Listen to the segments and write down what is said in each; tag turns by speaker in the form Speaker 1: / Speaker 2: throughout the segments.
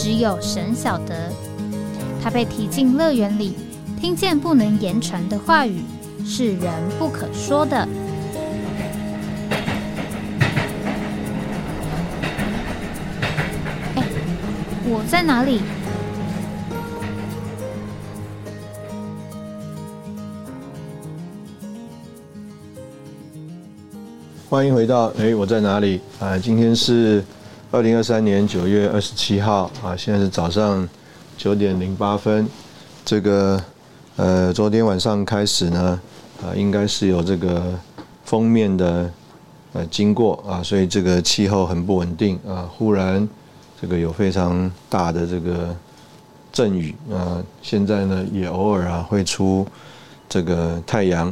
Speaker 1: 只有神晓得，他被提进乐园里，听见不能言传的话语，是人不可说的。哎，我在哪里？
Speaker 2: 欢迎回到哎，我在哪里？啊，今天是。二零二三年九月二十七号啊，现在是早上九点零八分。这个呃，昨天晚上开始呢，啊，应该是有这个封面的呃经过啊，所以这个气候很不稳定啊。忽然这个有非常大的这个阵雨啊，现在呢也偶尔啊会出这个太阳。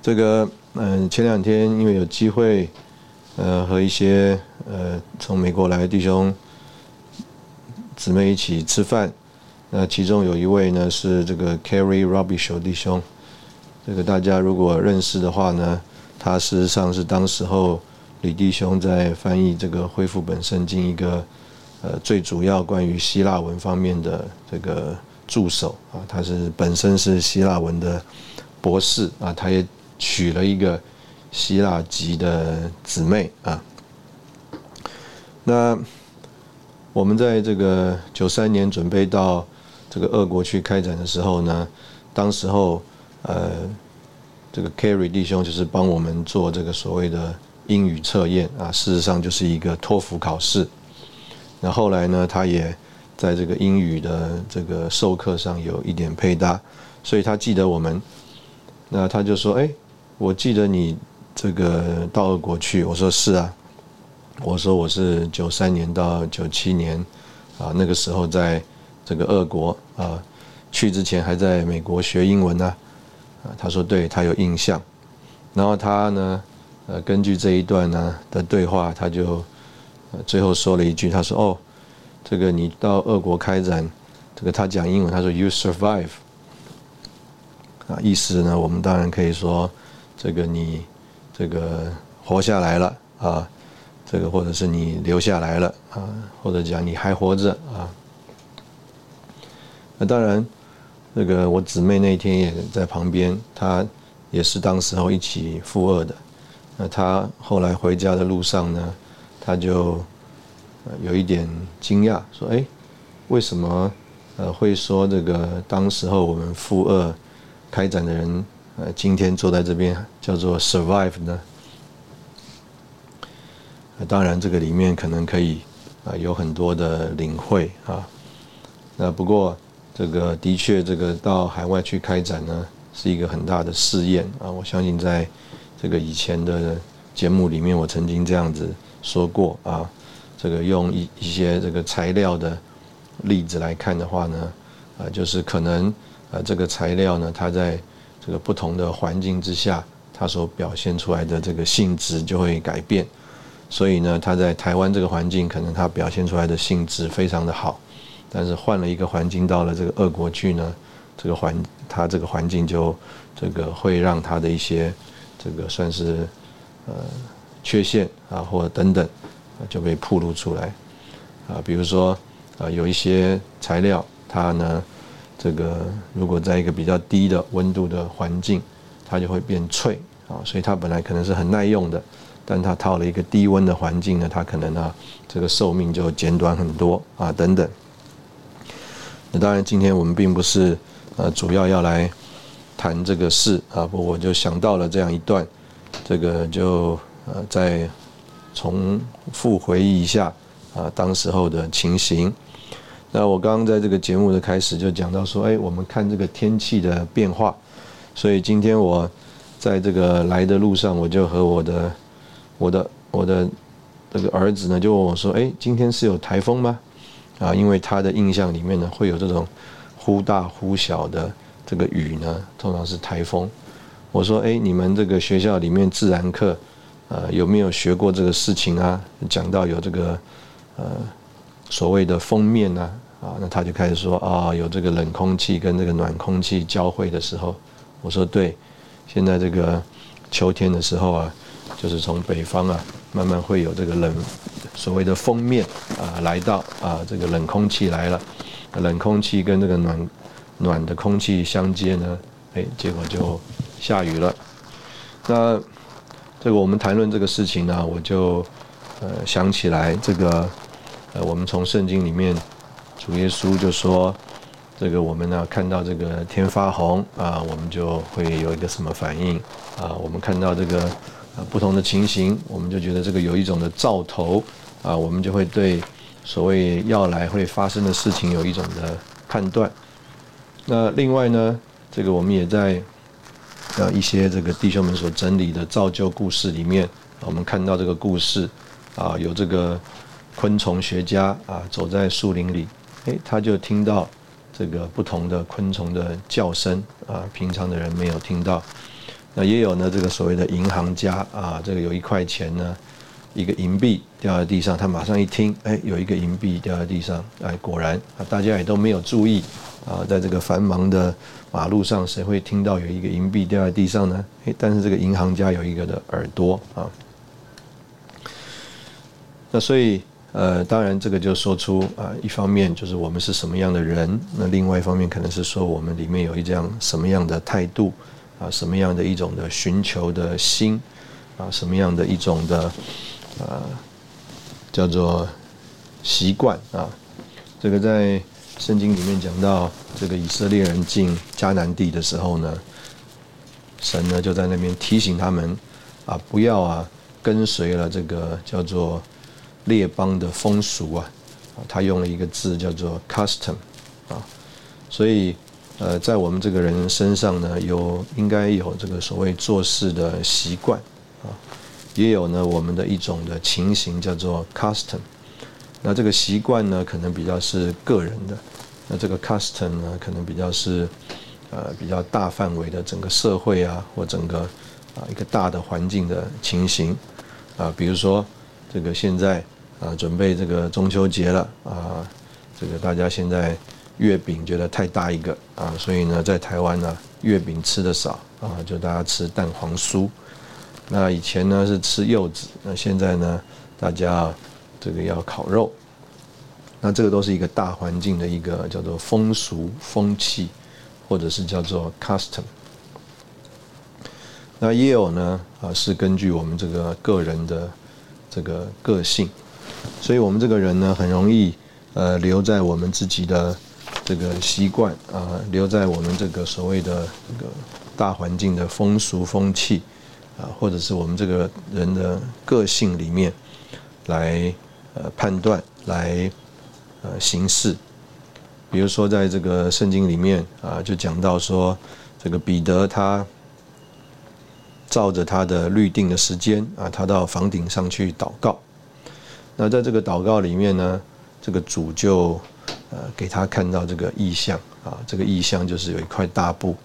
Speaker 2: 这个嗯，前两天因为有机会。呃，和一些呃从美国来的弟兄姊妹一起吃饭，那其中有一位呢是这个 Carrie Robish 弟兄，这个大家如果认识的话呢，他事实上是当时候李弟兄在翻译这个恢复本圣经一个呃最主要关于希腊文方面的这个助手啊，他是本身是希腊文的博士啊，他也娶了一个。希腊籍的姊妹啊，那我们在这个九三年准备到这个俄国去开展的时候呢，当时候呃，这个 Carry 弟兄就是帮我们做这个所谓的英语测验啊，事实上就是一个托福考试。那后来呢，他也在这个英语的这个授课上有一点配搭，所以他记得我们。那他就说：“哎，我记得你。”这个到俄国去，我说是啊，我说我是九三年到九七年，啊那个时候在这个俄国啊，去之前还在美国学英文呢，啊他说对他有印象，然后他呢，呃根据这一段呢的对话，他就最后说了一句，他说哦，这个你到俄国开展，这个他讲英文，他说 you survive，啊意思呢，我们当然可以说这个你。这个活下来了啊，这个或者是你留下来了啊，或者讲你还活着啊。那当然，那个我姊妹那天也在旁边，她也是当时候一起负二的。那她后来回家的路上呢，她就有一点惊讶，说：“哎，为什么呃会说这个当时候我们负二开展的人？”呃，今天坐在这边叫做 survive 呢。当然，这个里面可能可以啊有很多的领会啊。那不过这个的确，这个到海外去开展呢，是一个很大的试验啊。我相信在这个以前的节目里面，我曾经这样子说过啊。这个用一一些这个材料的例子来看的话呢，啊，就是可能啊这个材料呢，它在这个不同的环境之下，它所表现出来的这个性质就会改变。所以呢，它在台湾这个环境，可能它表现出来的性质非常的好。但是换了一个环境，到了这个俄国去呢，这个环它这个环境就这个会让它的一些这个算是呃缺陷啊，或者等等就被暴露出来啊。比如说啊，有一些材料，它呢。这个如果在一个比较低的温度的环境，它就会变脆啊，所以它本来可能是很耐用的，但它套了一个低温的环境呢，它可能啊这个寿命就减短很多啊等等。那当然，今天我们并不是呃主要要来谈这个事啊，不我就想到了这样一段，这个就呃再重复回忆一下啊当时候的情形。那我刚刚在这个节目的开始就讲到说，哎，我们看这个天气的变化，所以今天我在这个来的路上，我就和我的我的我的这个儿子呢，就问我说，哎，今天是有台风吗？啊，因为他的印象里面呢，会有这种忽大忽小的这个雨呢，通常是台风。我说，哎，你们这个学校里面自然课，呃，有没有学过这个事情啊？讲到有这个，呃，所谓的封面呢，啊，那他就开始说，啊，有这个冷空气跟这个暖空气交汇的时候，我说对，现在这个秋天的时候啊，就是从北方啊，慢慢会有这个冷，所谓的封面啊，来到啊，这个冷空气来了，冷空气跟这个暖暖的空气相接呢，哎，结果就。下雨了，那这个我们谈论这个事情呢，我就呃想起来这个呃，我们从圣经里面主耶稣就说，这个我们呢看到这个天发红啊，我们就会有一个什么反应啊？我们看到这个不同的情形，我们就觉得这个有一种的兆头啊，我们就会对所谓要来会发生的事情有一种的判断。那另外呢，这个我们也在。呃，一些这个弟兄们所整理的造就故事里面，我们看到这个故事啊，有这个昆虫学家啊，走在树林里，诶，他就听到这个不同的昆虫的叫声啊，平常的人没有听到。那也有呢，这个所谓的银行家啊，这个有一块钱呢，一个银币掉在地上，他马上一听，哎，有一个银币掉在地上，哎，果然啊，大家也都没有注意。啊，在这个繁忙的马路上，谁会听到有一个银币掉在地上呢？诶，但是这个银行家有一个的耳朵啊。那所以，呃，当然这个就说出啊，一方面就是我们是什么样的人，那另外一方面可能是说我们里面有一这样什么样的态度啊，什么样的一种的寻求的心啊，什么样的一种的啊，叫做习惯啊，这个在。圣经里面讲到，这个以色列人进迦南地的时候呢，神呢就在那边提醒他们，啊，不要啊跟随了这个叫做列邦的风俗啊，他用了一个字叫做 custom，啊，所以呃，在我们这个人身上呢，有应该有这个所谓做事的习惯啊，也有呢我们的一种的情形叫做 custom。那这个习惯呢，可能比较是个人的；那这个 custom 呢，可能比较是呃比较大范围的整个社会啊，或整个啊一个大的环境的情形啊。比如说，这个现在啊准备这个中秋节了啊，这个大家现在月饼觉得太大一个啊，所以呢，在台湾呢月饼吃的少啊，就大家吃蛋黄酥。那以前呢是吃柚子，那现在呢大家。这个要烤肉，那这个都是一个大环境的一个叫做风俗风气，或者是叫做 custom。那也有呢啊，是根据我们这个个人的这个个性，所以我们这个人呢，很容易呃留在我们自己的这个习惯啊，留在我们这个所谓的这个大环境的风俗风气啊，或者是我们这个人的个性里面来。呃，判断来呃行事，比如说在这个圣经里面啊，就讲到说，这个彼得他照着他的律定的时间啊，他到房顶上去祷告。那在这个祷告里面呢，这个主就呃给他看到这个意象啊，这个意象就是有一块大布，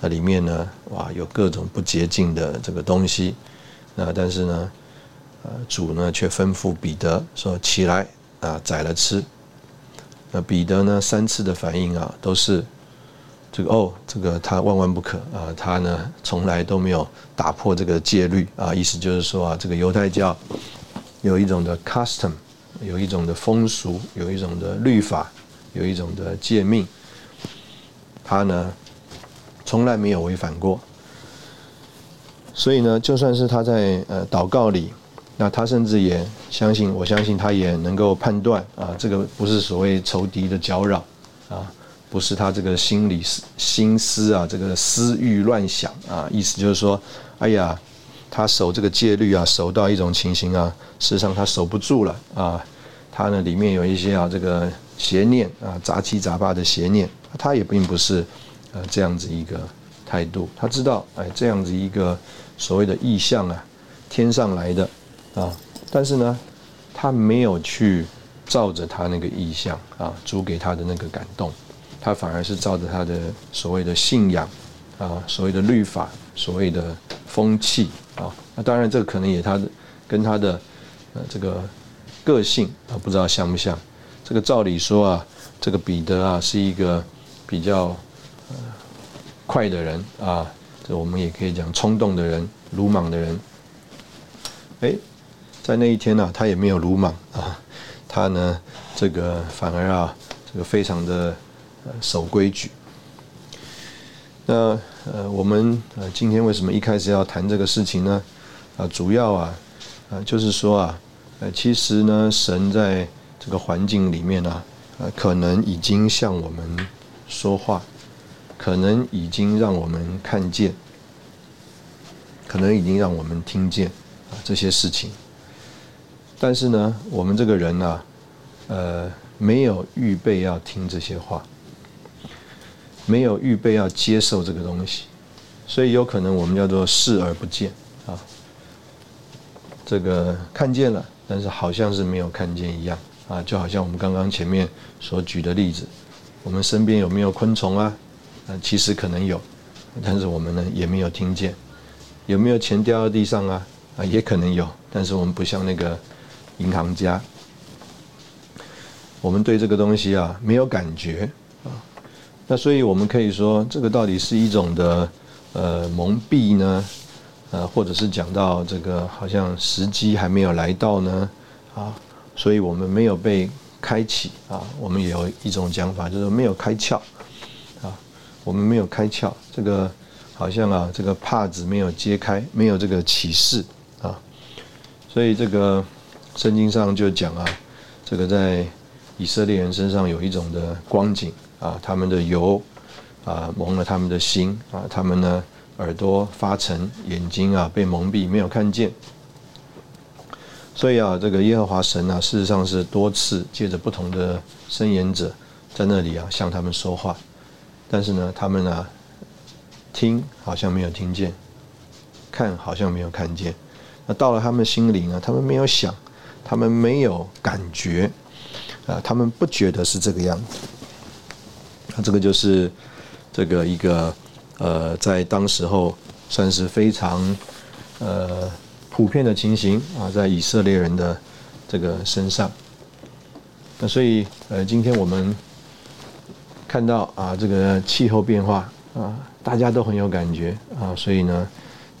Speaker 2: 那里面呢，哇，有各种不洁净的这个东西。那但是呢。呃，主呢却吩咐彼得说：“起来啊，宰了吃。”那彼得呢三次的反应啊，都是这个哦，这个他万万不可啊，他呢从来都没有打破这个戒律啊，意思就是说啊，这个犹太教有一种的 custom，有一种的风俗，有一种的律法，有一种的诫命，他呢从来没有违反过。所以呢，就算是他在呃祷告里。那他甚至也相信，我相信他也能够判断啊，这个不是所谓仇敌的搅扰啊，不是他这个心理心思啊，这个私欲乱想啊，意思就是说，哎呀，他守这个戒律啊，守到一种情形啊，事实上他守不住了啊，他呢里面有一些啊这个邪念啊，杂七杂八的邪念，他也并不是呃这样子一个态度，他知道哎这样子一个所谓的意象啊，天上来的。啊，但是呢，他没有去照着他那个意象啊，主给他的那个感动，他反而是照着他的所谓的信仰啊，所谓的律法，所谓的风气啊。那当然，这个可能也他的跟他的呃这个个性啊，不知道像不像。这个照理说啊，这个彼得啊是一个比较呃快的人啊，这我们也可以讲冲动的人、鲁莽的人。哎，在那一天呢，他也没有鲁莽啊。他呢，这个反而啊，这个非常的守规矩。那呃，我们呃今天为什么一开始要谈这个事情呢？啊，主要啊，啊就是说啊，呃，其实呢，神在这个环境里面呢，呃，可能已经向我们说话，可能已经让我们看见，可能已经让我们听见啊这些事情。但是呢，我们这个人呢，呃，没有预备要听这些话，没有预备要接受这个东西，所以有可能我们叫做视而不见啊。这个看见了，但是好像是没有看见一样啊，就好像我们刚刚前面所举的例子，我们身边有没有昆虫啊？啊，其实可能有，但是我们呢也没有听见。有没有钱掉到地上啊？啊，也可能有，但是我们不像那个。银行家，我们对这个东西啊没有感觉，那所以我们可以说，这个到底是一种的呃蒙蔽呢，呃，或者是讲到这个好像时机还没有来到呢啊，所以我们没有被开启啊，我们也有一种讲法，就是没有开窍啊，我们没有开窍，这个好像啊，这个帕子没有揭开，没有这个启示啊，所以这个。圣经上就讲啊，这个在以色列人身上有一种的光景啊，他们的油啊蒙了他们的心啊，他们呢耳朵发沉，眼睛啊被蒙蔽，没有看见。所以啊，这个耶和华神啊，事实上是多次借着不同的声言者在那里啊向他们说话，但是呢，他们呢听好像没有听见，看好像没有看见。那到了他们心里呢，他们没有想。他们没有感觉，啊，他们不觉得是这个样子。那这个就是这个一个呃，在当时候算是非常呃普遍的情形啊，在以色列人的这个身上。那所以呃，今天我们看到啊，这个气候变化啊，大家都很有感觉啊，所以呢，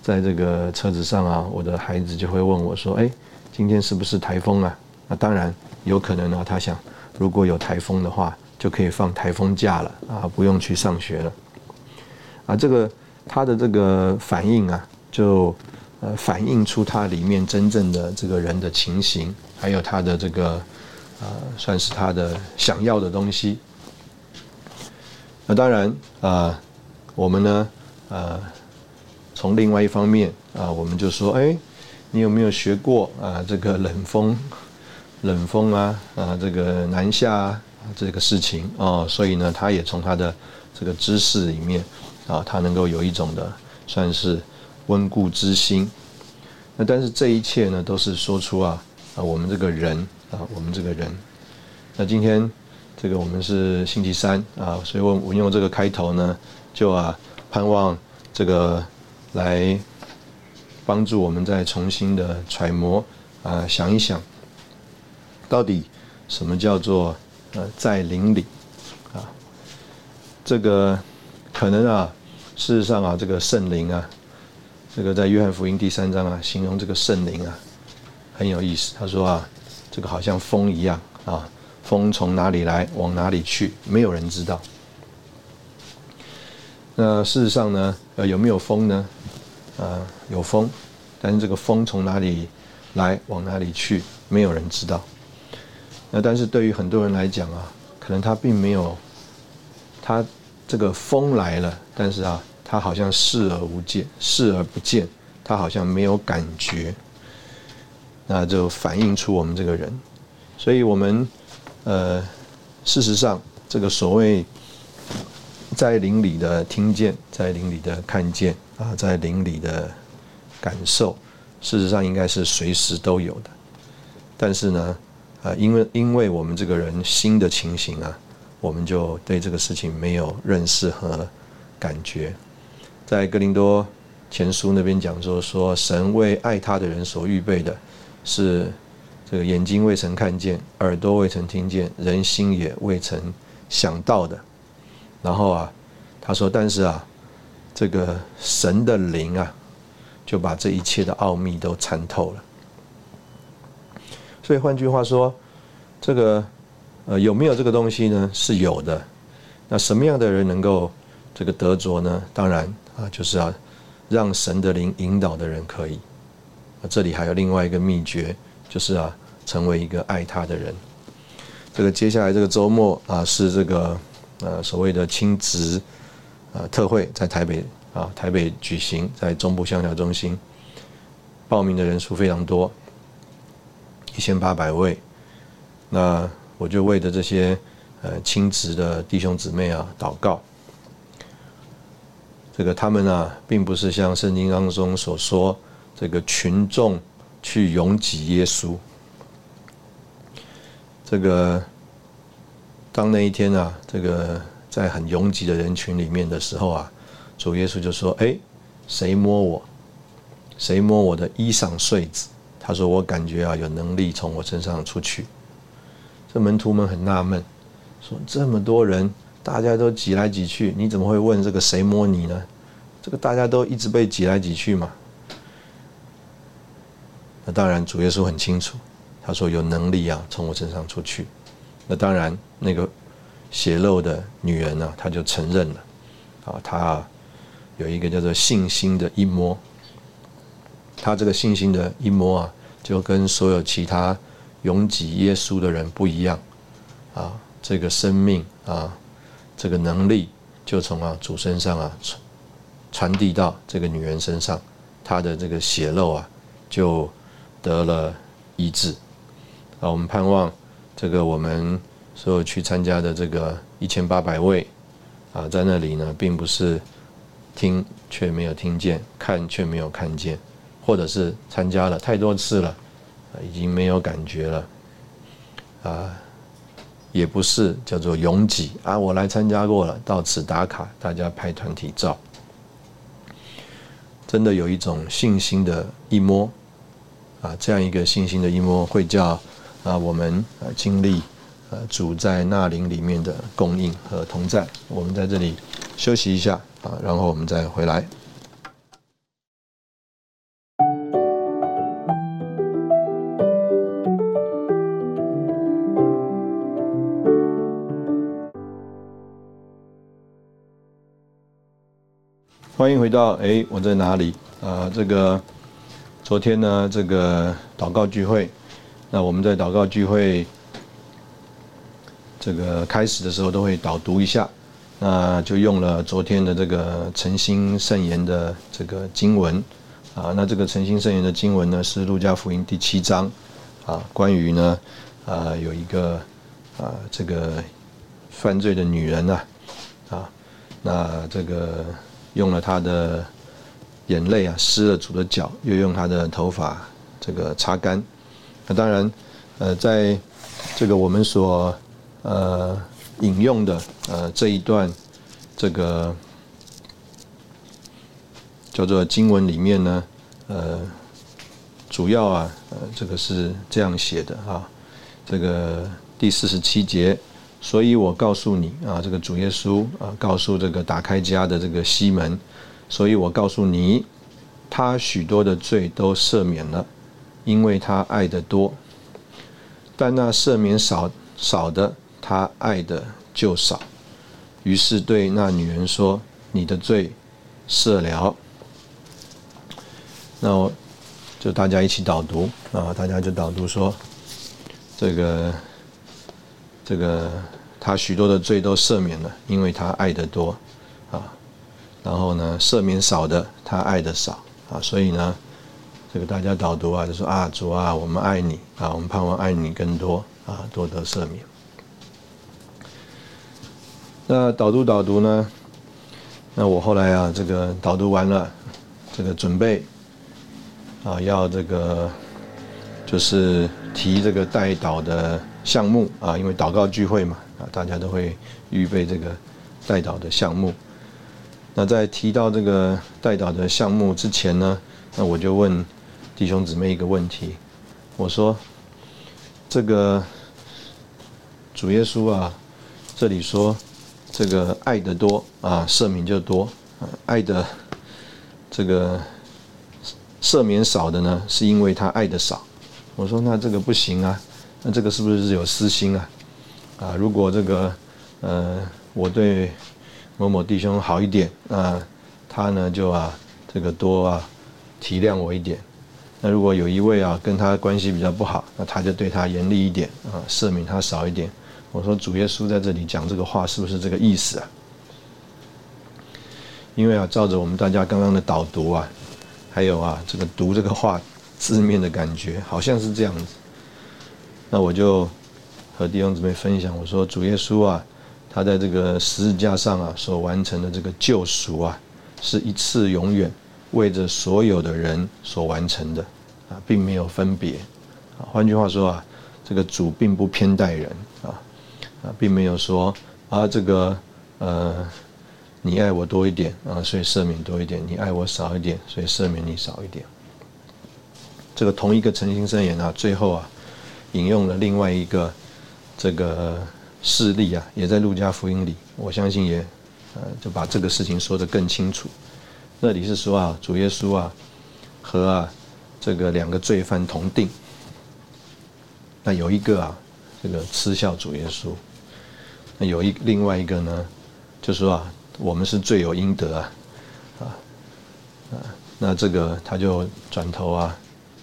Speaker 2: 在这个车子上啊，我的孩子就会问我说：“哎。”今天是不是台风啊？那当然有可能啊。他想，如果有台风的话，就可以放台风假了啊，不用去上学了。啊，这个他的这个反应啊，就呃反映出他里面真正的这个人的情形，还有他的这个呃，算是他的想要的东西。那当然啊，我们呢，呃，从另外一方面啊，我们就说，哎。你有没有学过啊？这个冷风，冷风啊，啊，这个南下啊，这个事情哦，所以呢，他也从他的这个知识里面啊，他能够有一种的算是温故知新。那但是这一切呢，都是说出啊啊，我们这个人啊，我们这个人。那今天这个我们是星期三啊，所以我我用这个开头呢，就啊盼望这个来。帮助我们再重新的揣摩啊，想一想，到底什么叫做呃在灵里啊？这个可能啊，事实上啊，这个圣灵啊，这个在约翰福音第三章啊，形容这个圣灵啊，很有意思。他说啊，这个好像风一样啊，风从哪里来，往哪里去，没有人知道。那事实上呢，呃，有没有风呢？啊，有风，但是这个风从哪里来，往哪里去，没有人知道。那但是对于很多人来讲啊，可能他并没有，他这个风来了，但是啊，他好像视而无见，视而不见，他好像没有感觉。那就反映出我们这个人，所以我们呃，事实上这个所谓在灵里的听见，在灵里的看见。啊，在灵里的感受，事实上应该是随时都有的。但是呢，啊，因为因为我们这个人新的情形啊，我们就对这个事情没有认识和感觉。在哥林多前书那边讲说，说神为爱他的人所预备的，是这个眼睛未曾看见，耳朵未曾听见，人心也未曾想到的。然后啊，他说，但是啊，这个神的灵啊，就把这一切的奥秘都参透了。所以换句话说，这个呃有没有这个东西呢？是有的。那什么样的人能够这个得着呢？当然啊，就是要让神的灵引导的人可以。啊，这里还有另外一个秘诀，就是啊，成为一个爱他的人。这个接下来这个周末啊，是这个呃所谓的亲职呃特会在台北啊台北举行，在中部香调中心，报名的人数非常多。一千八百位，那我就为着这些呃亲职的弟兄姊妹啊祷告。这个他们啊，并不是像圣经当中所说，这个群众去拥挤耶稣。这个当那一天啊，这个在很拥挤的人群里面的时候啊，主耶稣就说：“哎，谁摸我？谁摸我的衣裳穗子？”他说：“我感觉啊，有能力从我身上出去。”这门徒们很纳闷，说：“这么多人，大家都挤来挤去，你怎么会问这个谁摸你呢？这个大家都一直被挤来挤去嘛。”那当然，主耶稣很清楚，他说：“有能力啊，从我身上出去。”那当然，那个血漏的女人呢，她就承认了，啊，她有一个叫做信心的一摸，她这个信心的一摸啊。就跟所有其他拥挤耶稣的人不一样，啊，这个生命啊，这个能力就从啊主身上啊传传递到这个女人身上，她的这个血肉啊就得了医治。啊，我们盼望这个我们所有去参加的这个一千八百位啊，在那里呢，并不是听却没有听见，看却没有看见。或者是参加了太多次了，已经没有感觉了，啊，也不是叫做拥挤啊，我来参加过了，到此打卡，大家拍团体照，真的有一种信心的一摸，啊，这样一个信心的一摸，会叫啊我们啊经历呃主在那灵里面的供应和同在。我们在这里休息一下啊，然后我们再回来。欢迎回到哎，我在哪里？啊，这个昨天呢，这个祷告聚会，那我们在祷告聚会这个开始的时候都会导读一下，那就用了昨天的这个诚心圣言的这个经文啊，那这个诚心圣言的经文呢是路加福音第七章啊，关于呢啊有一个啊这个犯罪的女人呐啊，那这个。用了他的眼泪啊，湿了主的脚，又用他的头发这个擦干。那当然，呃，在这个我们所呃引用的呃这一段这个叫做经文里面呢，呃，主要啊，呃，这个是这样写的啊，这个第四十七节。所以我告诉你啊，这个主耶稣啊，告诉这个打开家的这个西门，所以我告诉你，他许多的罪都赦免了，因为他爱的多；但那赦免少少的，他爱的就少。于是对那女人说：“你的罪赦了。”那我就大家一起导读啊，大家就导读说这个。这个他许多的罪都赦免了，因为他爱的多，啊，然后呢，赦免少的他爱的少，啊，所以呢，这个大家导读啊，就说啊，主啊，我们爱你，啊，我们盼望爱你更多，啊，多得赦免。那导读导读呢，那我后来啊，这个导读完了，这个准备，啊，要这个就是。提这个代导的项目啊，因为祷告聚会嘛啊，大家都会预备这个代祷的项目。那在提到这个代祷的项目之前呢，那我就问弟兄姊妹一个问题，我说这个主耶稣啊，这里说这个爱的多啊，赦免就多，爱的这个赦免少的呢，是因为他爱的少。我说那这个不行啊，那这个是不是有私心啊？啊，如果这个呃，我对某某弟兄好一点，那他呢就啊这个多啊体谅我一点。那如果有一位啊跟他关系比较不好，那他就对他严厉一点啊，赦免他少一点。我说主耶稣在这里讲这个话是不是这个意思啊？因为啊，照着我们大家刚刚的导读啊，还有啊这个读这个话字面的感觉，好像是这样子。那我就和弟兄姊妹分享，我说主耶稣啊。他在这个十字架上啊所完成的这个救赎啊，是一次永远为着所有的人所完成的啊，并没有分别。换句话说啊，这个主并不偏待人啊啊，并没有说啊这个呃你爱我多一点啊，所以赦免多一点；你爱我少一点，所以赦免你少一点。这个同一个诚心圣言啊，最后啊引用了另外一个这个。事例啊，也在路加福音里，我相信也，呃，就把这个事情说得更清楚。那里是说啊，主耶稣啊，和啊这个两个罪犯同定。那有一个啊，这个嗤笑主耶稣；那有一另外一个呢，就说啊，我们是罪有应得啊，啊啊，那这个他就转头啊，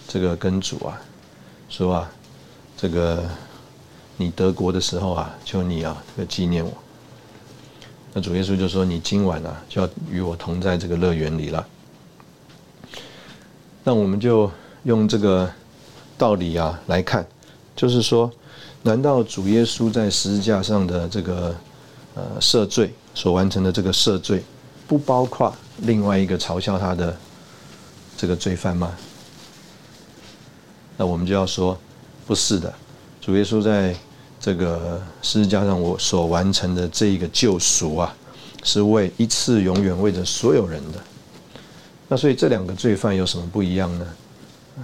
Speaker 2: 这个跟主啊说啊，这个。你得国的时候啊，求你啊，这个纪念我。那主耶稣就说：“你今晚啊，就要与我同在这个乐园里了。”那我们就用这个道理啊来看，就是说，难道主耶稣在十字架上的这个呃赦罪所完成的这个赦罪，不包括另外一个嘲笑他的这个罪犯吗？那我们就要说，不是的。主耶稣在这个十字架上，我所完成的这一个救赎啊，是为一次永远为着所有人的。那所以这两个罪犯有什么不一样呢？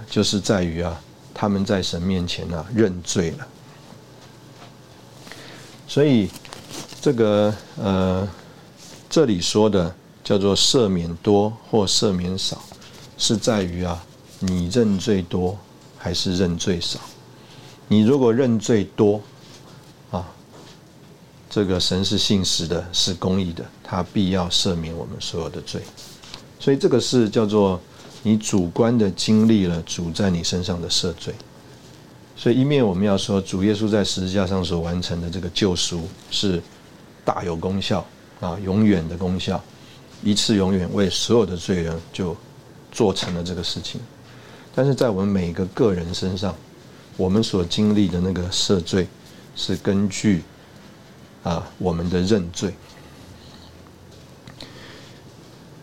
Speaker 2: 就是在于啊，他们在神面前啊认罪了。所以这个呃，这里说的叫做赦免多或赦免少，是在于啊，你认罪多还是认罪少。你如果认罪多，啊，这个神是信实的，是公义的，他必要赦免我们所有的罪。所以这个是叫做你主观的经历了主在你身上的赦罪。所以一面我们要说主耶稣在十字架上所完成的这个救赎是大有功效啊，永远的功效，一次永远为所有的罪人就做成了这个事情。但是在我们每一个个人身上，我们所经历的那个赦罪，是根据啊我们的认罪，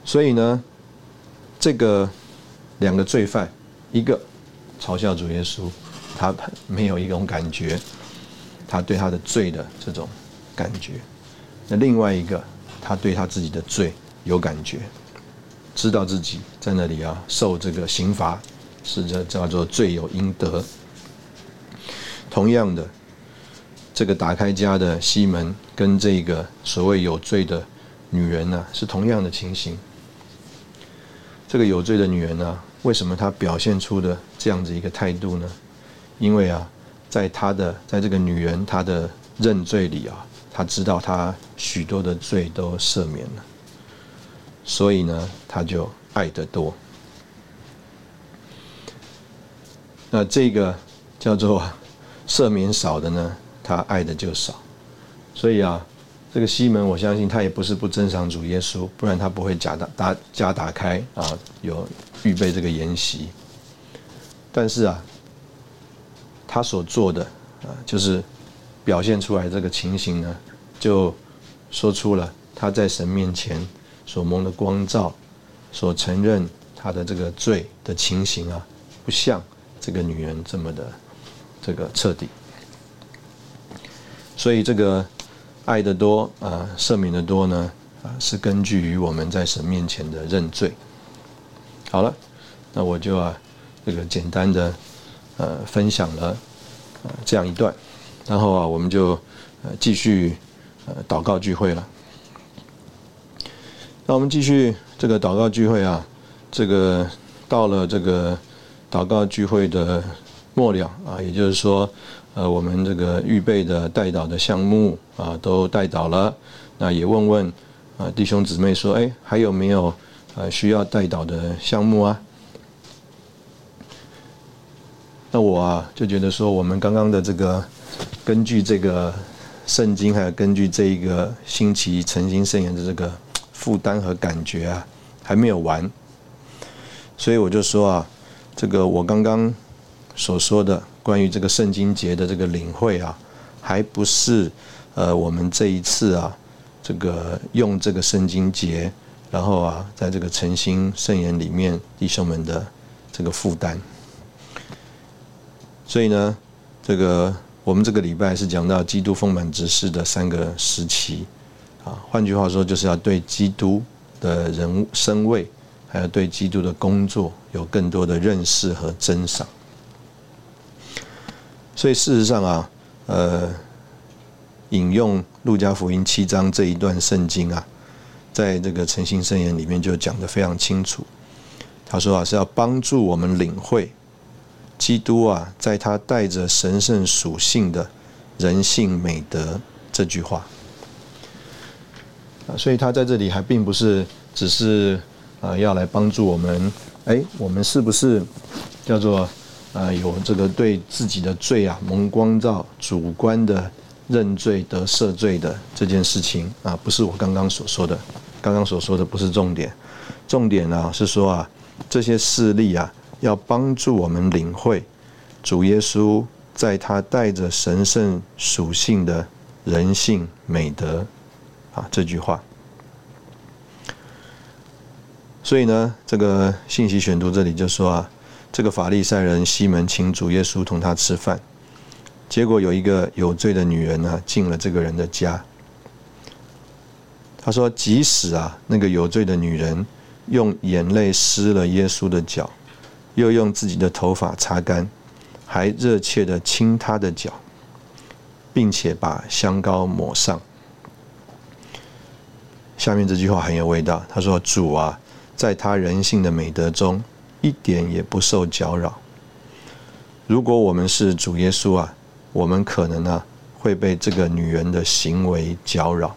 Speaker 2: 所以呢，这个两个罪犯，一个嘲笑主耶稣，他没有一种感觉，他对他的罪的这种感觉；那另外一个，他对他自己的罪有感觉，知道自己在那里啊受这个刑罚，是这叫做罪有应得。同样的，这个打开家的西门跟这个所谓有罪的女人呢，是同样的情形。这个有罪的女人呢，为什么她表现出的这样子一个态度呢？因为啊，在她的在这个女人她的认罪里啊，她知道她许多的罪都赦免了，所以呢，她就爱得多。那这个叫做。赦免少的呢，他爱的就少，所以啊，这个西门，我相信他也不是不珍赏主耶稣，不然他不会假打打假打开啊，有预备这个筵席。但是啊，他所做的啊，就是表现出来这个情形呢，就说出了他在神面前所蒙的光照，所承认他的这个罪的情形啊，不像这个女人这么的。这个彻底。所以这个爱的多啊，赦免的多呢啊，是根据于我们在神面前的认罪。好了，那我就啊这个简单的呃分享了呃这样一段，然后啊我们就呃继续呃祷告聚会了。那我们继续这个祷告聚会啊，这个到了这个祷告聚会的末了啊，也就是说，呃，我们这个预备的带导的项目啊，都带导了。那也问问啊弟兄姊妹说，哎，还有没有呃需要带导的项目啊？那我啊就觉得说，我们刚刚的这个根据这个圣经，还有根据这一个星期诚心圣言的这个。负担和感觉啊，还没有完，所以我就说啊，这个我刚刚所说的关于这个圣经节的这个领会啊，还不是呃我们这一次啊，这个用这个圣经节，然后啊，在这个诚心圣言里面弟兄们的这个负担。所以呢，这个我们这个礼拜是讲到基督丰满执事的三个时期。啊，换句话说，就是要对基督的人物身位，还有对基督的工作有更多的认识和珍赏。所以事实上啊，呃，引用路加福音七章这一段圣经啊，在这个诚信圣言里面就讲得非常清楚。他说啊，是要帮助我们领会基督啊，在他带着神圣属性的人性美德这句话啊。所以他在这里还并不是只是啊要来帮助我们，哎，我们是不是叫做啊有这个对自己的罪啊蒙光照、主观的认罪得赦罪的这件事情啊？不是我刚刚所说的，刚刚所说的不是重点，重点呢是说啊这些事例啊要帮助我们领会主耶稣在他带着神圣属性的人性美德。啊，这句话。所以呢，这个信息选读这里就说啊，这个法利赛人西门请主耶稣同他吃饭，结果有一个有罪的女人呢进了这个人的家。他说，即使啊那个有罪的女人用眼泪湿了耶稣的脚，又用自己的头发擦干，还热切的亲他的脚，并且把香膏抹上。下面这句话很有味道。他说：“主啊，在他人性的美德中，一点也不受搅扰。如果我们是主耶稣啊，我们可能呢会被这个女人的行为搅扰。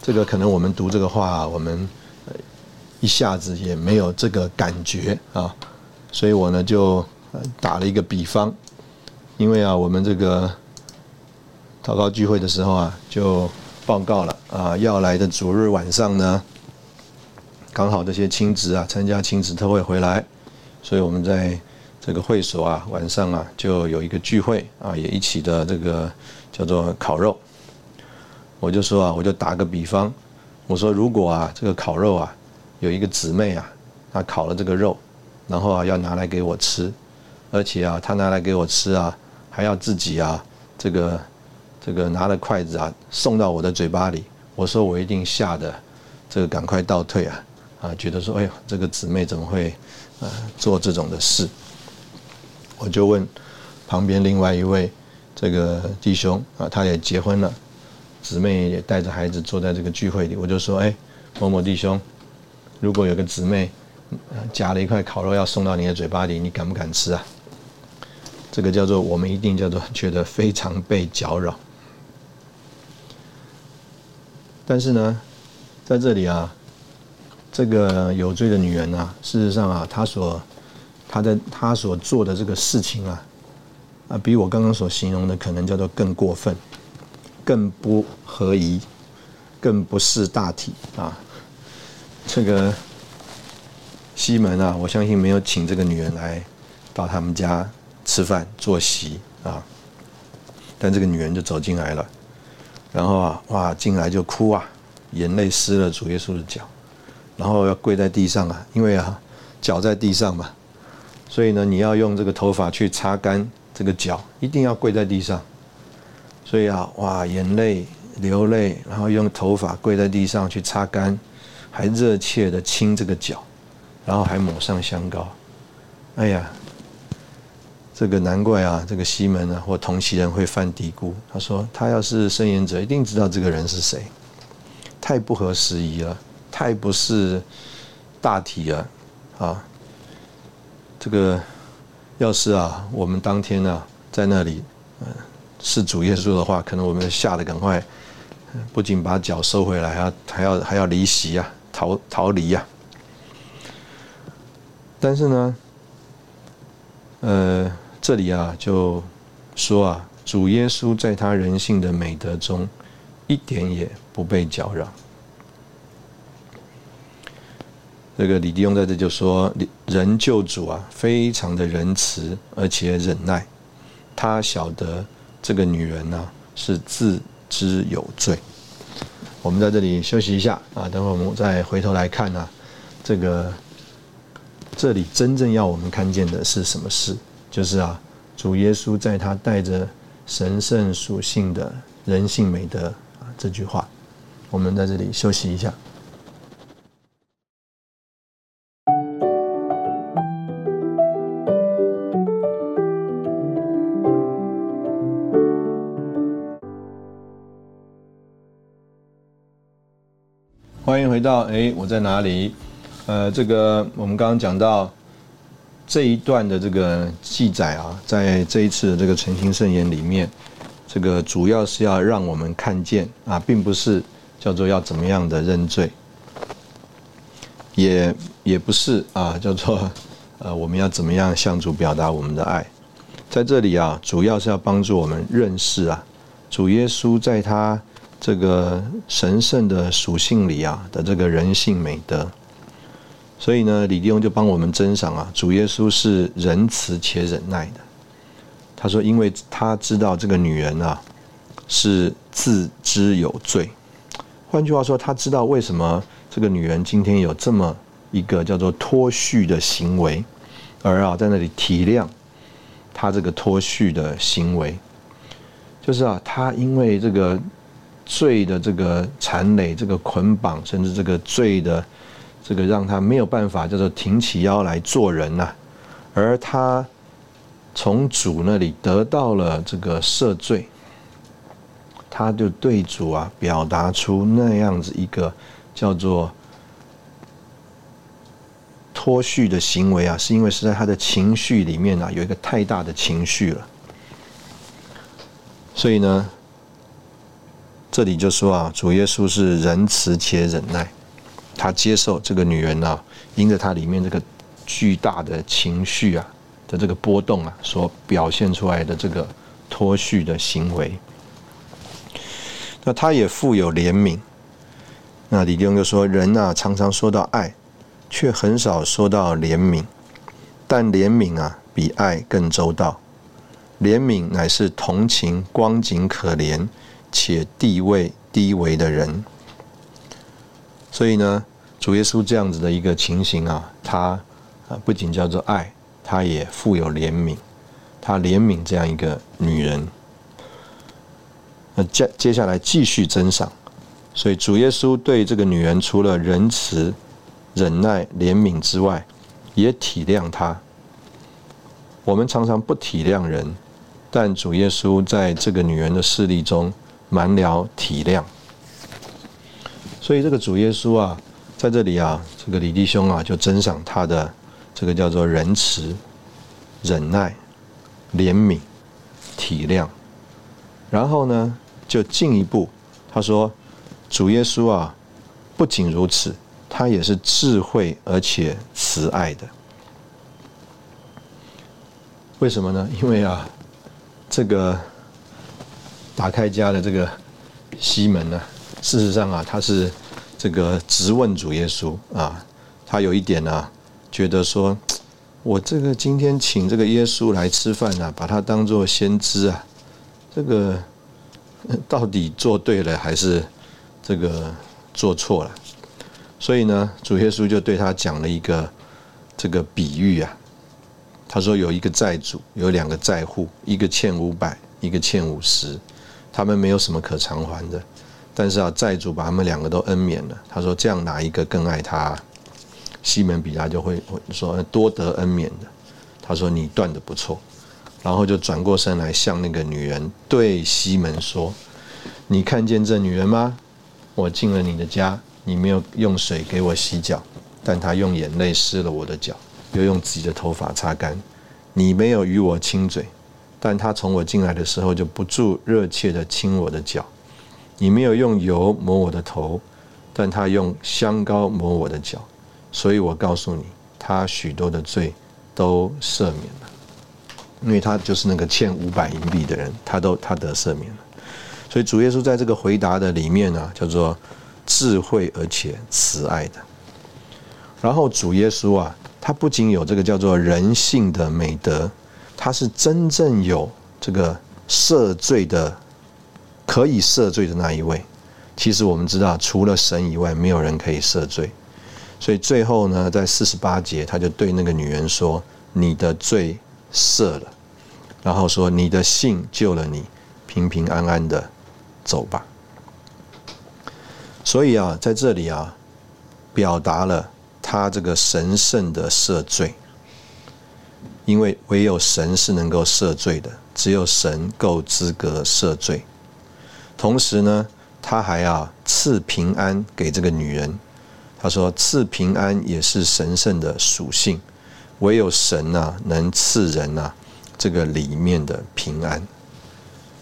Speaker 2: 这个可能我们读这个话，我们一下子也没有这个感觉啊。所以我呢就打了一个比方，因为啊，我们这个祷告聚会的时候啊，就。”报告了啊！要来的主日晚上呢，刚好这些亲子啊参加亲子特会回来，所以我们在这个会所啊晚上啊就有一个聚会啊，也一起的这个叫做烤肉。我就说啊，我就打个比方，我说如果啊这个烤肉啊有一个姊妹啊，她烤了这个肉，然后啊要拿来给我吃，而且啊她拿来给我吃啊还要自己啊这个。这个拿了筷子啊，送到我的嘴巴里，我说我一定吓得这个赶快倒退啊啊，觉得说哎呦，这个姊妹怎么会呃做这种的事？我就问旁边另外一位这个弟兄啊，他也结婚了，姊妹也带着孩子坐在这个聚会里，我就说哎，某某弟兄，如果有个姊妹夹了一块烤肉要送到你的嘴巴里，你敢不敢吃啊？这个叫做我们一定叫做觉得非常被搅扰。但是呢，在这里啊，这个有罪的女人啊，事实上啊，她所她的她所做的这个事情啊，啊，比我刚刚所形容的可能叫做更过分、更不合宜、更不识大体啊。这个西门啊，我相信没有请这个女人来到他们家吃饭坐席啊，但这个女人就走进来了。然后啊，哇，进来就哭啊，眼泪湿了主耶稣的脚，然后要跪在地上啊，因为啊，脚在地上嘛，所以呢，你要用这个头发去擦干这个脚，一定要跪在地上。所以啊，哇，眼泪流泪，然后用头发跪在地上去擦干，还热切的亲这个脚，然后还抹上香膏。哎呀，这个难怪啊，这个西门啊或同席人会犯嘀咕。他说，他要是圣言者，一定知道这个人是谁。太不合时宜了，太不是大体了啊！这个要是啊，我们当天呢在那里，嗯，是主耶稣的话，可能我们吓得赶快，不仅把脚收回来，还要还要还要离席啊，逃逃离呀。但是呢，呃，这里啊就说啊，主耶稣在他人性的美德中，一点也。不被搅扰。这个李弟兄在这就说：人救主啊，非常的仁慈而且忍耐。他晓得这个女人呢是自知有罪。我们在这里休息一下啊，等会我们再回头来看呢。这个这里真正要我们看见的是什么事？就是啊，主耶稣在他带着神圣属性的人性美德啊这句话。我们在这里休息一下。回到哎，我在哪里？呃，这个我们刚刚讲到这一段的这个记载啊，在这一次的这个诚心圣言里面，这个主要是要让我们看见啊，并不是。叫做要怎么样的认罪，也也不是啊，叫做 呃我们要怎么样向主表达我们的爱，在这里啊，主要是要帮助我们认识啊，主耶稣在他这个神圣的属性里啊的这个人性美德，所以呢，李弟兄就帮我们珍赏啊，主耶稣是仁慈且忍耐的。他说，因为他知道这个女人啊是自知有罪。换句话说，他知道为什么这个女人今天有这么一个叫做脱序的行为，而啊在那里体谅他这个脱序的行为，就是啊他因为这个罪的这个残累、这个捆绑，甚至这个罪的这个让他没有办法叫做挺起腰来做人呐，而他从主那里得到了这个赦罪。他就对主啊表达出那样子一个叫做脱序的行为啊，是因为是在他的情绪里面啊有一个太大的情绪了，所以呢，这里就说啊，主耶稣是仁慈且忍耐，他接受这个女人啊，因着他里面这个巨大的情绪啊的这个波动啊，所表现出来的这个脱序的行为。那他也富有怜悯。那李弟兄就说：“人啊，常常说到爱，却很少说到怜悯。但怜悯啊，比爱更周到。怜悯乃是同情光景可怜且地位低微的人。所以呢，主耶稣这样子的一个情形啊，他啊不仅叫做爱，他也富有怜悯。他怜悯这样一个女人。”那接接下来继续增赏，所以主耶稣对这个女人除了仁慈、忍耐、怜悯之外，也体谅她。我们常常不体谅人，但主耶稣在这个女人的势力中满了体谅。所以这个主耶稣啊，在这里啊，这个李弟兄啊，就珍赏他的这个叫做仁慈、忍耐、怜悯、体谅，然后呢？就进一步，他说：“主耶稣啊，不仅如此，他也是智慧而且慈爱的。为什么呢？因为啊，这个打开家的这个西门呢，事实上啊，他是这个直问主耶稣啊，他有一点呢，觉得说，我这个今天请这个耶稣来吃饭呢，把他当做先知啊，这个。”到底做对了还是这个做错了？所以呢，主耶稣就对他讲了一个这个比喻啊。他说有一个债主，有两个债户，一个欠五百，一个欠五十，他们没有什么可偿还的。但是啊，债主把他们两个都恩免了。他说这样哪一个更爱他？西门比拉就会说多得恩免的。他说你断的不错，然后就转过身来向那个女人对西门说：“你看见这女人吗？我进了你的家，你没有用水给我洗脚，但她用眼泪湿了我的脚。”又用自己的头发擦干，你没有与我亲嘴，但他从我进来的时候就不住热切的亲我的脚。你没有用油抹我的头，但他用香膏抹我的脚。所以我告诉你，他许多的罪都赦免了，因为他就是那个欠五百银币的人，他都他得赦免了。所以主耶稣在这个回答的里面呢，叫做智慧而且慈爱的。然后主耶稣啊。他不仅有这个叫做人性的美德，他是真正有这个赦罪的，可以赦罪的那一位。其实我们知道，除了神以外，没有人可以赦罪。所以最后呢，在四十八节，他就对那个女人说：“你的罪赦了。”然后说：“你的信救了你，平平安安的走吧。”所以啊，在这里啊，表达了。他这个神圣的赦罪，因为唯有神是能够赦罪的，只有神够资格赦罪。同时呢，他还要赐平安给这个女人。他说：“赐平安也是神圣的属性，唯有神呐能赐人呐这个里面的平安。”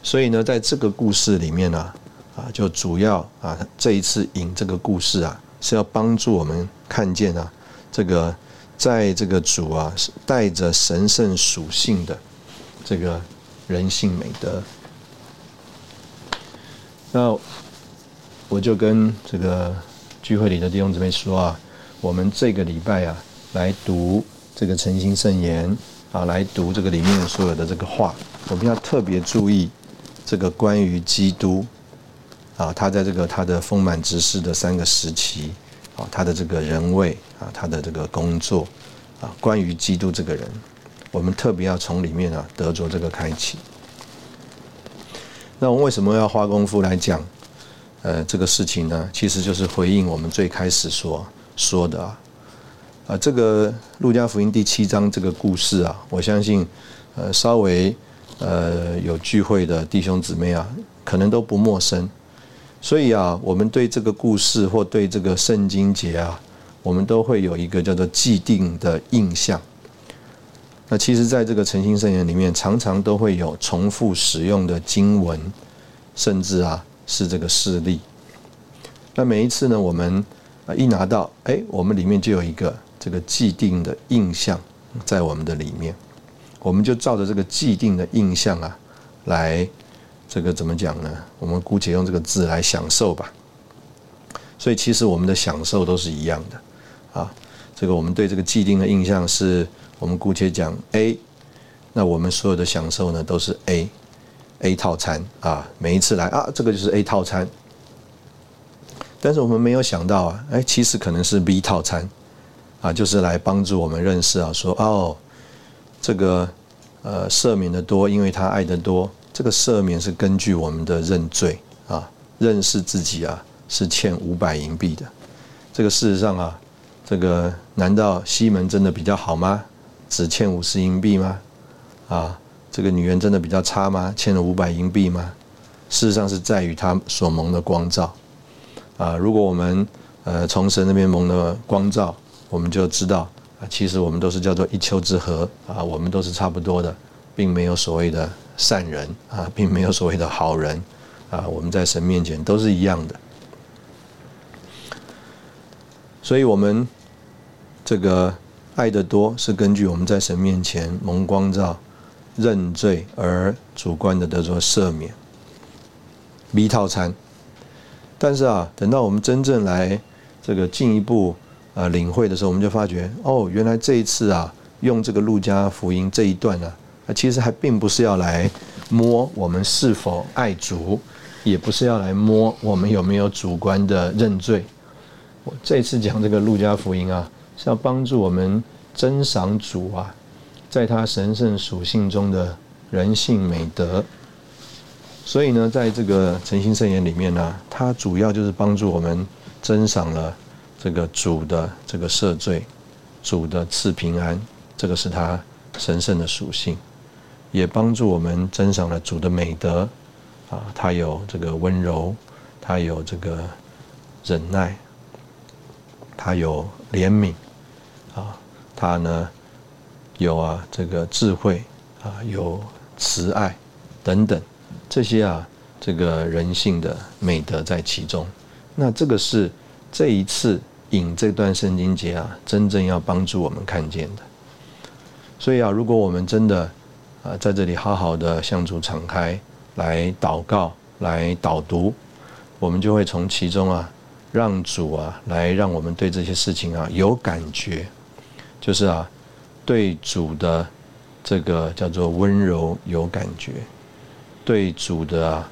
Speaker 2: 所以呢，在这个故事里面呢，啊，就主要啊这一次引这个故事啊。是要帮助我们看见啊，这个在这个主啊带着神圣属性的这个人性美德。那我就跟这个聚会里的弟兄姊妹说啊，我们这个礼拜啊来读这个诚心圣言啊，来读这个里面所有的这个话，我们要特别注意这个关于基督。啊，他在这个他的丰满之世的三个时期，啊，他的这个人位啊，他的这个工作，啊，关于基督这个人，我们特别要从里面啊得着这个开启。那我们为什么要花功夫来讲，呃，这个事情呢？其实就是回应我们最开始所说的啊，啊，这个路加福音第七章这个故事啊，我相信，呃，稍微呃有聚会的弟兄姊妹啊，可能都不陌生。所以啊，我们对这个故事或对这个圣经节啊，我们都会有一个叫做既定的印象。那其实，在这个诚心圣言里面，常常都会有重复使用的经文，甚至啊是这个事例。那每一次呢，我们啊一拿到，哎，我们里面就有一个这个既定的印象在我们的里面，我们就照着这个既定的印象啊来。这个怎么讲呢？我们姑且用这个字来享受吧。所以其实我们的享受都是一样的啊。这个我们对这个既定的印象是，我们姑且讲 A，那我们所有的享受呢都是 A，A 套餐啊。每一次来啊，这个就是 A 套餐。但是我们没有想到啊，哎，其实可能是 B 套餐啊，就是来帮助我们认识啊，说哦，这个呃赦免的多，因为他爱的多。这个赦免是根据我们的认罪啊，认识自己啊是欠五百银币的。这个事实上啊，这个难道西门真的比较好吗？只欠五十银币吗？啊，这个女人真的比较差吗？欠了五百银币吗？事实上是在于他所蒙的光照啊。如果我们呃从神那边蒙的光照，我们就知道啊，其实我们都是叫做一丘之貉啊，我们都是差不多的，并没有所谓的。善人啊，并没有所谓的好人啊，我们在神面前都是一样的。所以，我们这个爱的多，是根据我们在神面前蒙光照、认罪而主观的得着赦免。B 套餐，但是啊，等到我们真正来这个进一步啊领会的时候，我们就发觉哦，原来这一次啊，用这个路加福音这一段呢。那其实还并不是要来摸我们是否爱主，也不是要来摸我们有没有主观的认罪。我这次讲这个路加福音啊，是要帮助我们珍赏主啊，在他神圣属性中的人性美德。所以呢，在这个诚心圣言里面呢，它主要就是帮助我们珍赏了这个主的这个赦罪，主的赐平安，这个是他神圣的属性，也帮助我们增赏了主的美德，啊，他有这个温柔，他有这个忍耐，他有怜悯，啊，他呢有啊这个智慧，啊，有慈爱等等。这些啊，这个人性的美德在其中。那这个是这一次引这段圣经节啊，真正要帮助我们看见的。所以啊，如果我们真的啊在这里好好的向主敞开来祷告、来导读，我们就会从其中啊，让主啊来让我们对这些事情啊有感觉，就是啊对主的这个叫做温柔有感觉。对主的，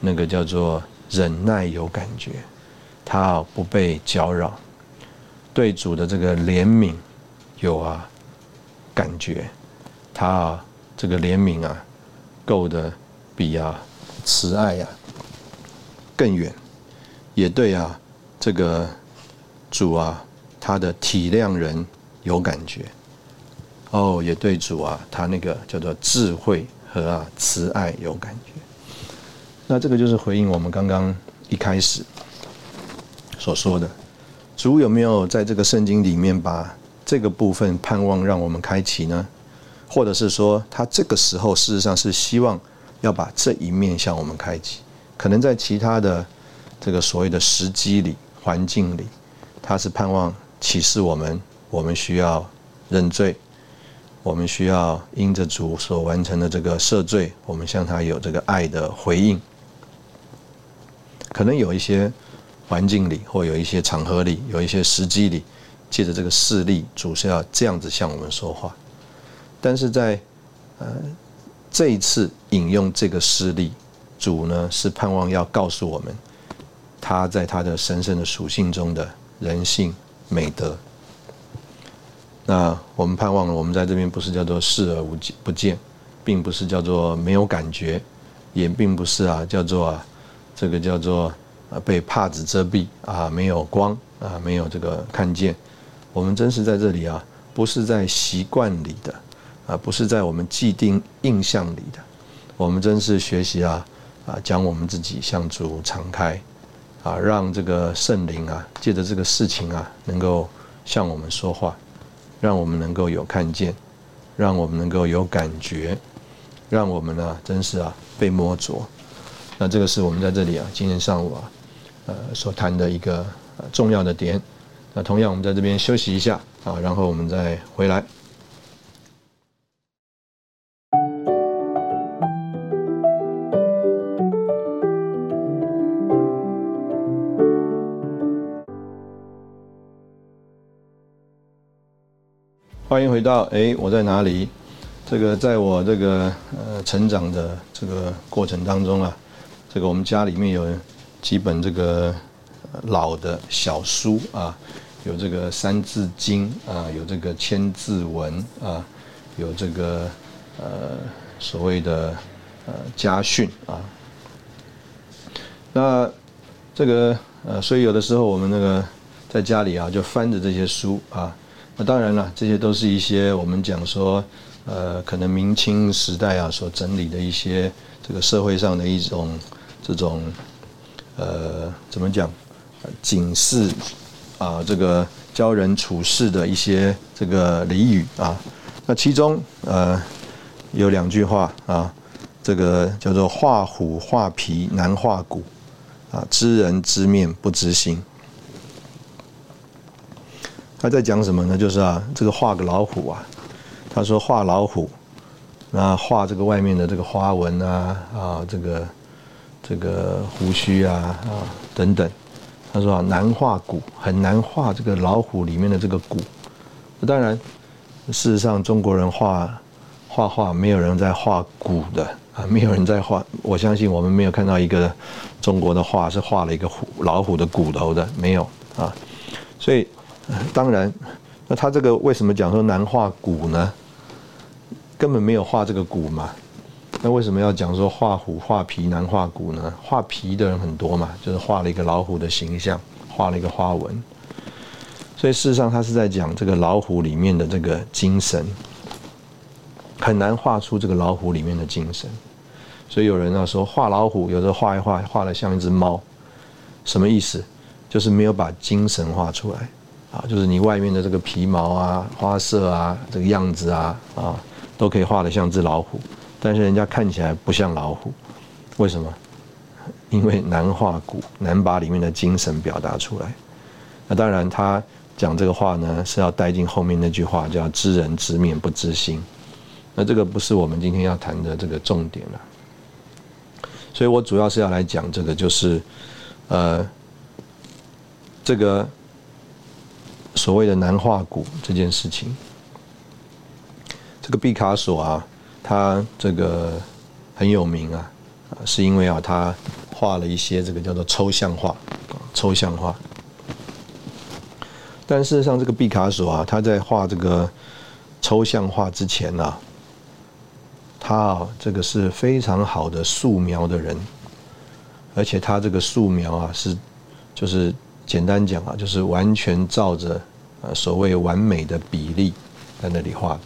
Speaker 2: 那个叫做忍耐有感觉，他不被搅扰；对主的这个怜悯有啊感觉，他啊这个怜悯啊够的比啊慈爱呀更远，也对啊这个主啊他的体谅人有感觉，哦，也对主啊他那个叫做智慧。和啊慈爱有感觉，那这个就是回应我们刚刚一开始所说的，主有没有在这个圣经里面把这个部分盼望让我们开启呢？或者是说，他这个时候事实上是希望要把这一面向我们开启？可能在其他的这个所谓的时机里、环境里，他是盼望启示我们，我们需要认罪。我们需要因着主所完成的这个赦罪，我们向他有这个爱的回应。可能有一些环境里，或有一些场合里，有一些时机里，借着这个事例，主是要这样子向我们说话。但是在呃这一次引用这个事例，主呢是盼望要告诉我们，他在他的神圣的属性中的人性美德。那我们盼望了，我们在这边不是叫做视而无不见，并不是叫做没有感觉，也并不是啊叫做啊这个叫做啊被帕子遮蔽啊没有光啊没有这个看见。我们真是在这里啊，不是在习惯里的啊，不是在我们既定印象里的。我们真是学习啊啊，将我们自己向主敞开啊，让这个圣灵啊借着这个事情啊，能够向我们说话。让我们能够有看见，让我们能够有感觉，让我们呢，真是啊被摸着。那这个是我们在这里啊，今天上午啊，呃所谈的一个重要的点。那同样，我们在这边休息一下啊，然后我们再回来。欢迎回到哎，我在哪里？这个在我这个呃成长的这个过程当中啊，这个我们家里面有几本这个老的小书啊，有这个《三字经》啊，有这个《千字文》啊，有这个呃所谓的呃家训啊。那这个呃，所以有的时候我们那个在家里啊，就翻着这些书啊。那当然了，这些都是一些我们讲说，呃，可能明清时代啊所整理的一些这个社会上的一种这种，呃，怎么讲，警示啊，这个教人处事的一些这个俚语啊。那其中呃有两句话啊，这个叫做“画虎画皮难画骨”，啊，知人知面不知心。他在讲什么呢？就是啊，这个画个老虎啊，他说画老虎，那画这个外面的这个花纹啊啊，这个这个胡须啊啊等等，他说啊难画骨，很难画这个老虎里面的这个骨。当然，事实上中国人画画画，没有人在画骨的啊，没有人在画。我相信我们没有看到一个中国的画是画了一个虎老虎的骨头的，没有啊，所以。当然，那他这个为什么讲说难画骨呢？根本没有画这个骨嘛。那为什么要讲说画虎画皮难画骨呢？画皮的人很多嘛，就是画了一个老虎的形象，画了一个花纹。所以事实上，他是在讲这个老虎里面的这个精神，很难画出这个老虎里面的精神。所以有人要说画老虎，有的画一画，画的像一只猫，什么意思？就是没有把精神画出来啊，就是你外面的这个皮毛啊、花色啊、这个样子啊啊，都可以画的像只老虎，但是人家看起来不像老虎，为什么？因为难画骨，难把里面的精神表达出来。那当然他。讲这个话呢，是要带进后面那句话，叫“知人知面不知心”。那这个不是我们今天要谈的这个重点了。所以我主要是要来讲这个，就是呃，这个所谓的难画骨这件事情。这个毕卡索啊，他这个很有名啊，是因为啊，他画了一些这个叫做抽象画，抽象画。但事实上，这个毕卡索啊，他在画这个抽象画之前呢，他啊，这个是非常好的素描的人，而且他这个素描啊，是就是简单讲啊，就是完全照着呃所谓完美的比例在那里画的。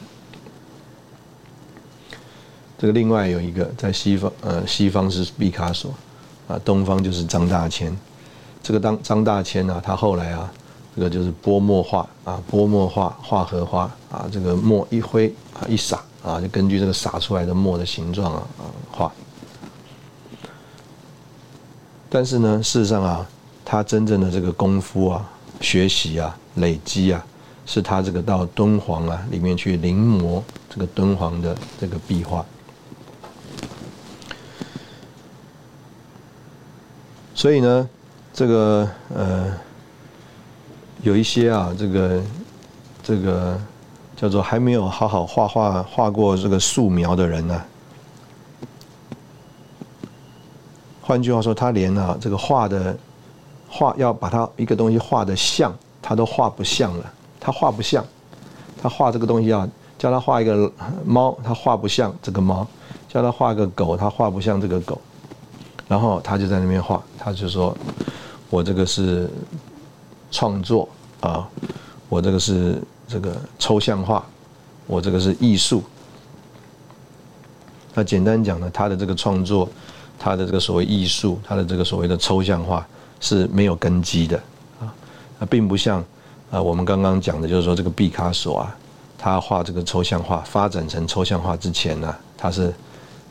Speaker 2: 这个另外有一个在西方，呃，西方是毕卡索，啊，东方就是张大千。这个当张大千呢，他后来啊。这个就是泼墨画啊，泼墨画画荷花啊，这个墨一挥啊一洒啊，就根据这个洒出来的墨的形状啊啊画。但是呢，事实上啊，他真正的这个功夫啊、学习啊、累积啊，是他这个到敦煌啊里面去临摹这个敦煌的这个壁画。所以呢，这个呃。有一些啊，这个这个叫做还没有好好画画画过这个素描的人呢。换句话说，他连啊这个画的画要把它一个东西画的像，他都画不像了。他画不像，他画这个东西啊，叫他画一个猫，他画不像这个猫；叫他画个狗，他画不像这个狗。然后他就在那边画，他就说：“我这个是。”创作啊，我这个是这个抽象画，我这个是艺术。那简单讲呢，他的这个创作，他的这个所谓艺术，他的这个所谓的抽象画是没有根基的。那并不像啊，我们刚刚讲的，就是说这个毕卡索啊，他画这个抽象画发展成抽象画之前呢，他是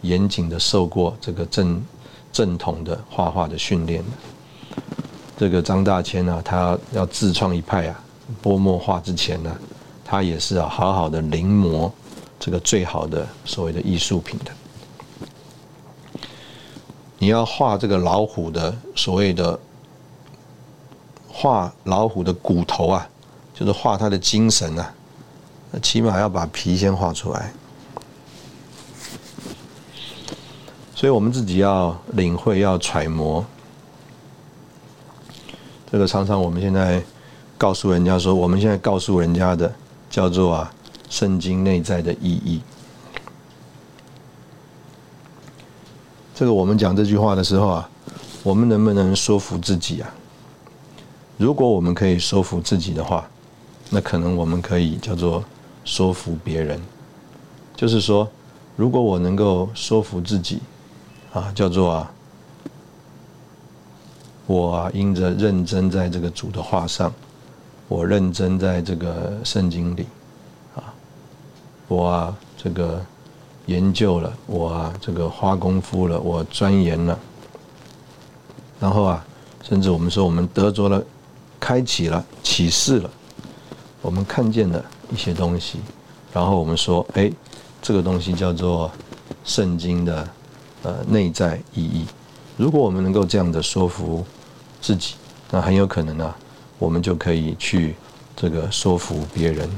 Speaker 2: 严谨的受过这个正正统的画画的训练的。这个张大千呢，他要自创一派啊，泼墨画之前呢，他也是啊，好好的临摹这个最好的所谓的艺术品的。你要画这个老虎的所谓的画老虎的骨头啊，就是画它的精神啊，起码要把皮先画出来。所以我们自己要领会，要揣摩。这个常常我们现在告诉人家说，我们现在告诉人家的叫做啊，圣经内在的意义。这个我们讲这句话的时候啊，我们能不能说服自己啊？如果我们可以说服自己的话，那可能我们可以叫做说服别人。就是说，如果我能够说服自己，啊，叫做啊。我啊，因着认真在这个主的话上，我认真在这个圣经里，啊，我啊这个研究了，我啊这个花功夫了，我钻研了，然后啊，甚至我们说我们得着了，开启了启示了，我们看见了一些东西，然后我们说，哎，这个东西叫做圣经的呃内在意义。如果我们能够这样的说服。自己，那很有可能呢，我们就可以去这个说服别人。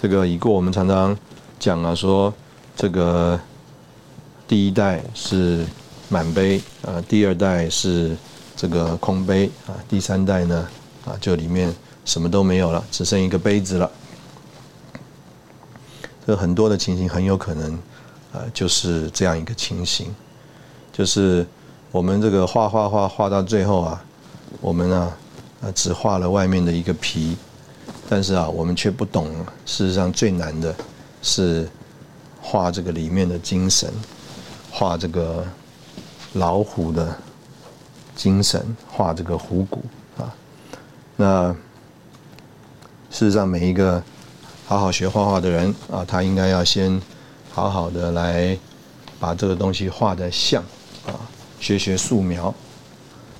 Speaker 2: 这个已过，我们常常讲啊，说这个第一代是满杯，啊，第二代是这个空杯，啊，第三代呢，啊，就里面什么都没有了，只剩一个杯子了。这很多的情形很有可能，呃，就是这样一个情形，就是我们这个画画画画到最后啊，我们呢，呃，只画了外面的一个皮，但是啊，我们却不懂，事实上最难的是画这个里面的精神，画这个老虎的精神，画这个虎骨，那事实上每一个。好好学画画的人啊，他应该要先好好的来把这个东西画的像啊，学学素描。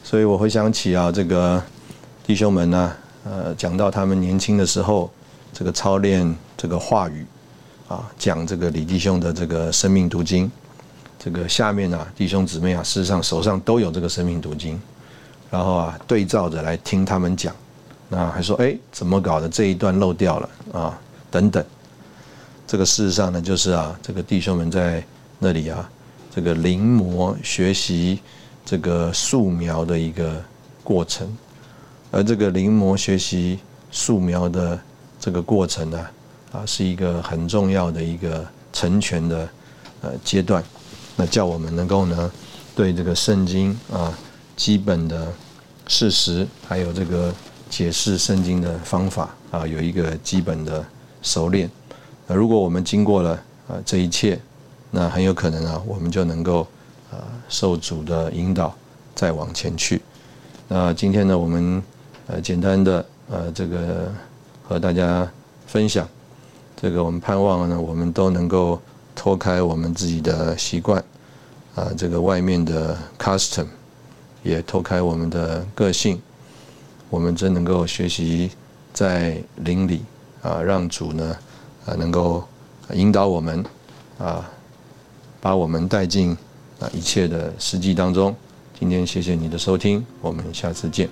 Speaker 2: 所以我会想起啊，这个弟兄们呢，呃，讲到他们年轻的时候，这个操练这个话语啊，讲这个李弟兄的这个生命读经，这个下面啊，弟兄姊妹啊，事实上手上都有这个生命读经，然后啊，对照着来听他们讲，那还说哎，怎么搞的？这一段漏掉了啊？等等，这个事实上呢，就是啊，这个弟兄们在那里啊，这个临摹学习这个素描的一个过程，而这个临摹学习素描的这个过程呢，啊，是一个很重要的一个成全的呃阶段，那叫我们能够呢，对这个圣经啊基本的事实，还有这个解释圣经的方法啊，有一个基本的。熟练，那如果我们经过了啊这一切，那很有可能啊，我们就能够啊受主的引导再往前去。那今天呢，我们呃简单的呃这个和大家分享，这个我们盼望呢，我们都能够脱开我们自己的习惯啊，这个外面的 custom，也脱开我们的个性，我们真能够学习在邻里啊，让主呢啊能够引导我们啊，把我们带进啊一切的实际当中。今天谢谢你的收听，我们下次见。